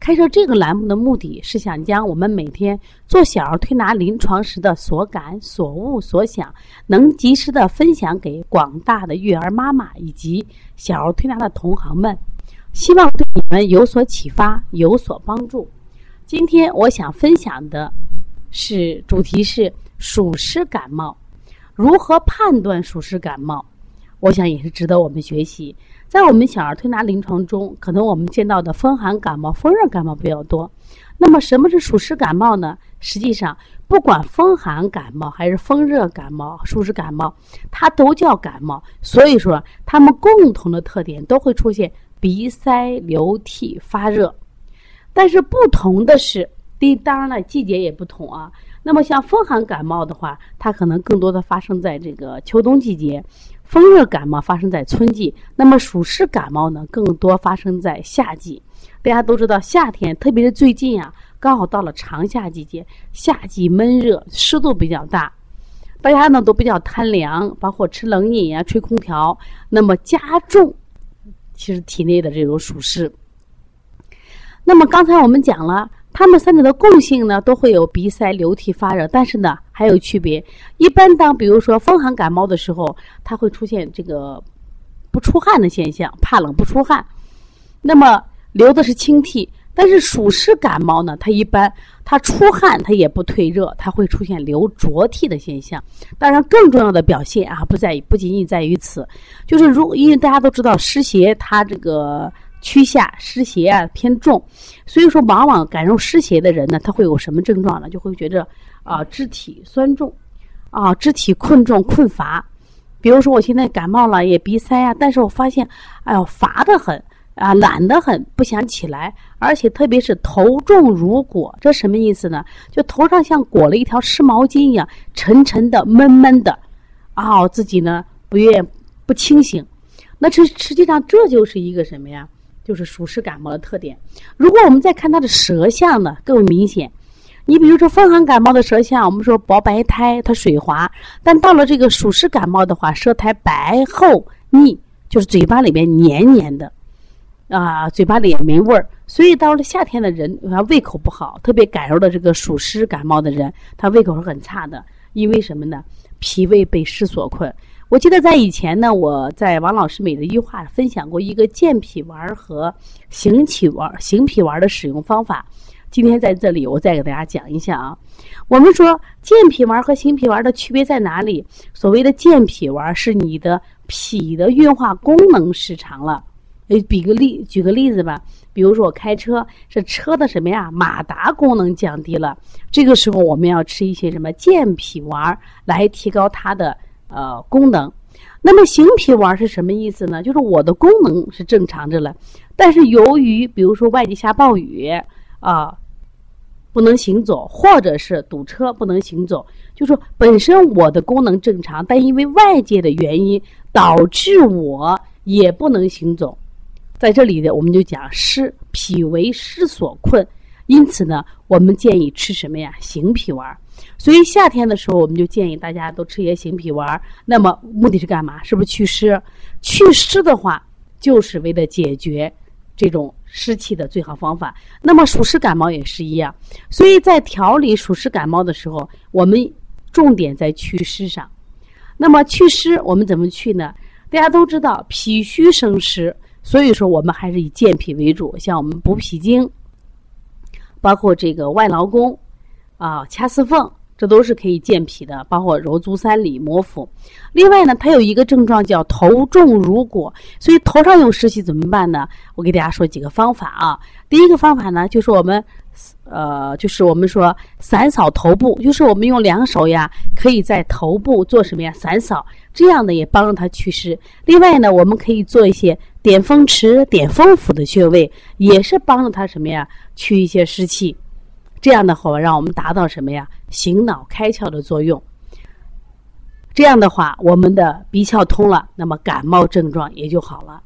开设这个栏目的目的是想将我们每天做小儿推拿临床时的所感、所悟、所想，能及时的分享给广大的育儿妈妈以及小儿推拿的同行们，希望对你们有所启发、有所帮助。今天我想分享的是主题是暑湿感冒，如何判断暑湿感冒？我想也是值得我们学习。在我们小儿推拿临床中，可能我们见到的风寒感冒、风热感冒比较多。那么，什么是暑湿感冒呢？实际上，不管风寒感冒还是风热感冒、暑湿感冒，它都叫感冒。所以说，它们共同的特点都会出现鼻塞、流涕、发热。但是不同的是，第当然了，季节也不同啊。那么，像风寒感冒的话，它可能更多的发生在这个秋冬季节。风热感冒发生在春季，那么暑湿感冒呢，更多发生在夏季。大家都知道，夏天特别是最近啊，刚好到了长夏季节，夏季闷热，湿度比较大，大家呢都比较贪凉，包括吃冷饮啊、吹空调，那么加重其实体内的这种暑湿。那么刚才我们讲了。它们三者的共性呢，都会有鼻塞、流涕、发热，但是呢还有区别。一般当比如说风寒感冒的时候，它会出现这个不出汗的现象，怕冷不出汗。那么流的是清涕，但是暑湿感冒呢，它一般它出汗，它也不退热，它会出现流浊涕的现象。当然，更重要的表现啊，不在于不仅仅在于此，就是如因为大家都知道湿邪，它这个。趋下湿邪啊偏重，所以说往往感受湿邪的人呢，他会有什么症状呢？就会觉着啊肢体酸重，啊肢体困重困乏。比如说我现在感冒了也鼻塞啊，但是我发现哎呦乏得很啊懒得很不想起来，而且特别是头重如裹，这什么意思呢？就头上像裹了一条湿毛巾一样沉沉的闷闷的，啊自己呢不愿不清醒。那这实际上这就是一个什么呀？就是暑湿感冒的特点。如果我们再看它的舌象呢，更明显。你比如说风寒感冒的舌象，我们说薄白苔，它水滑；但到了这个暑湿感冒的话，舌苔白厚腻，就是嘴巴里面黏黏的，啊，嘴巴里也没味儿。所以到了夏天的人，他胃口不好，特别感受的这个暑湿感冒的人，他胃口是很差的。因为什么呢？脾胃被湿所困。我记得在以前呢，我在王老师每日一句话分享过一个健脾丸和行脾丸、行脾丸的使用方法。今天在这里，我再给大家讲一下啊。我们说健脾丸和行脾丸的区别在哪里？所谓的健脾丸是你的脾的运化功能失常了。诶，比个例，举个例子吧。比如说我开车，这车的什么呀？马达功能降低了。这个时候我们要吃一些什么健脾丸来提高它的。呃，功能，那么行脾丸是什么意思呢？就是我的功能是正常着了，但是由于比如说外地下暴雨啊，不能行走，或者是堵车不能行走，就说本身我的功能正常，但因为外界的原因导致我也不能行走，在这里呢，我们就讲湿脾为湿所困，因此呢，我们建议吃什么呀？行脾丸。所以夏天的时候，我们就建议大家都吃些行脾丸。那么目的是干嘛？是不是祛湿？祛湿的话，就是为了解决这种湿气的最好方法。那么暑湿感冒也是一样。所以在调理暑湿感冒的时候，我们重点在祛湿上。那么祛湿我们怎么去呢？大家都知道脾虚生湿，所以说我们还是以健脾为主。像我们补脾经，包括这个外劳宫。啊，掐四缝，这都是可以健脾的，包括揉足三里、摩腹。另外呢，它有一个症状叫头重如裹，所以头上有湿气怎么办呢？我给大家说几个方法啊。第一个方法呢，就是我们，呃，就是我们说散扫头部，就是我们用两手呀，可以在头部做什么呀？散扫，这样呢也帮助它祛湿。另外呢，我们可以做一些点风池、点风府的穴位，也是帮助它什么呀？去一些湿气。这样的话，让我们达到什么呀？醒脑开窍的作用。这样的话，我们的鼻窍通了，那么感冒症状也就好了。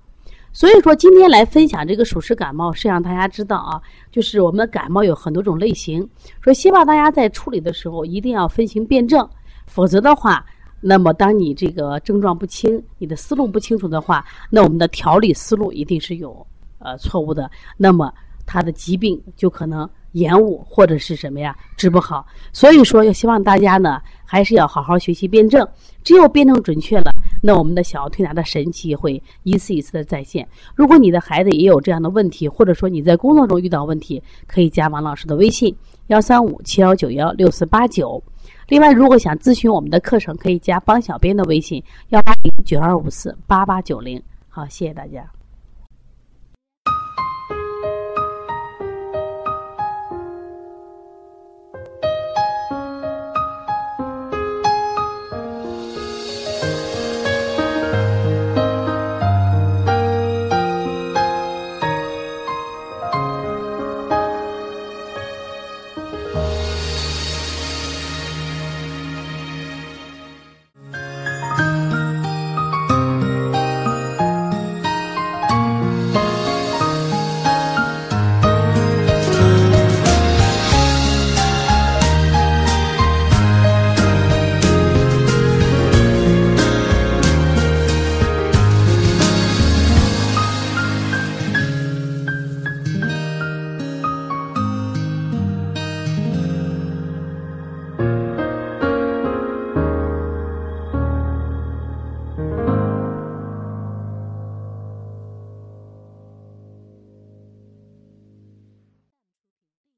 所以说，今天来分享这个暑湿感冒，是让大家知道啊，就是我们的感冒有很多种类型。说希望大家在处理的时候一定要分型辨证，否则的话，那么当你这个症状不清，你的思路不清楚的话，那我们的调理思路一定是有呃错误的，那么他的疾病就可能延误或者是什么呀治不好。所以说，要希望大家呢还是要好好学习辩证，只有辩证准确了。那我们的小儿推拿的神奇会一次一次的再现。如果你的孩子也有这样的问题，或者说你在工作中遇到问题，可以加王老师的微信幺三五七幺九幺六四八九。另外，如果想咨询我们的课程，可以加帮小编的微信幺八零九二五四八八九零。好，谢谢大家。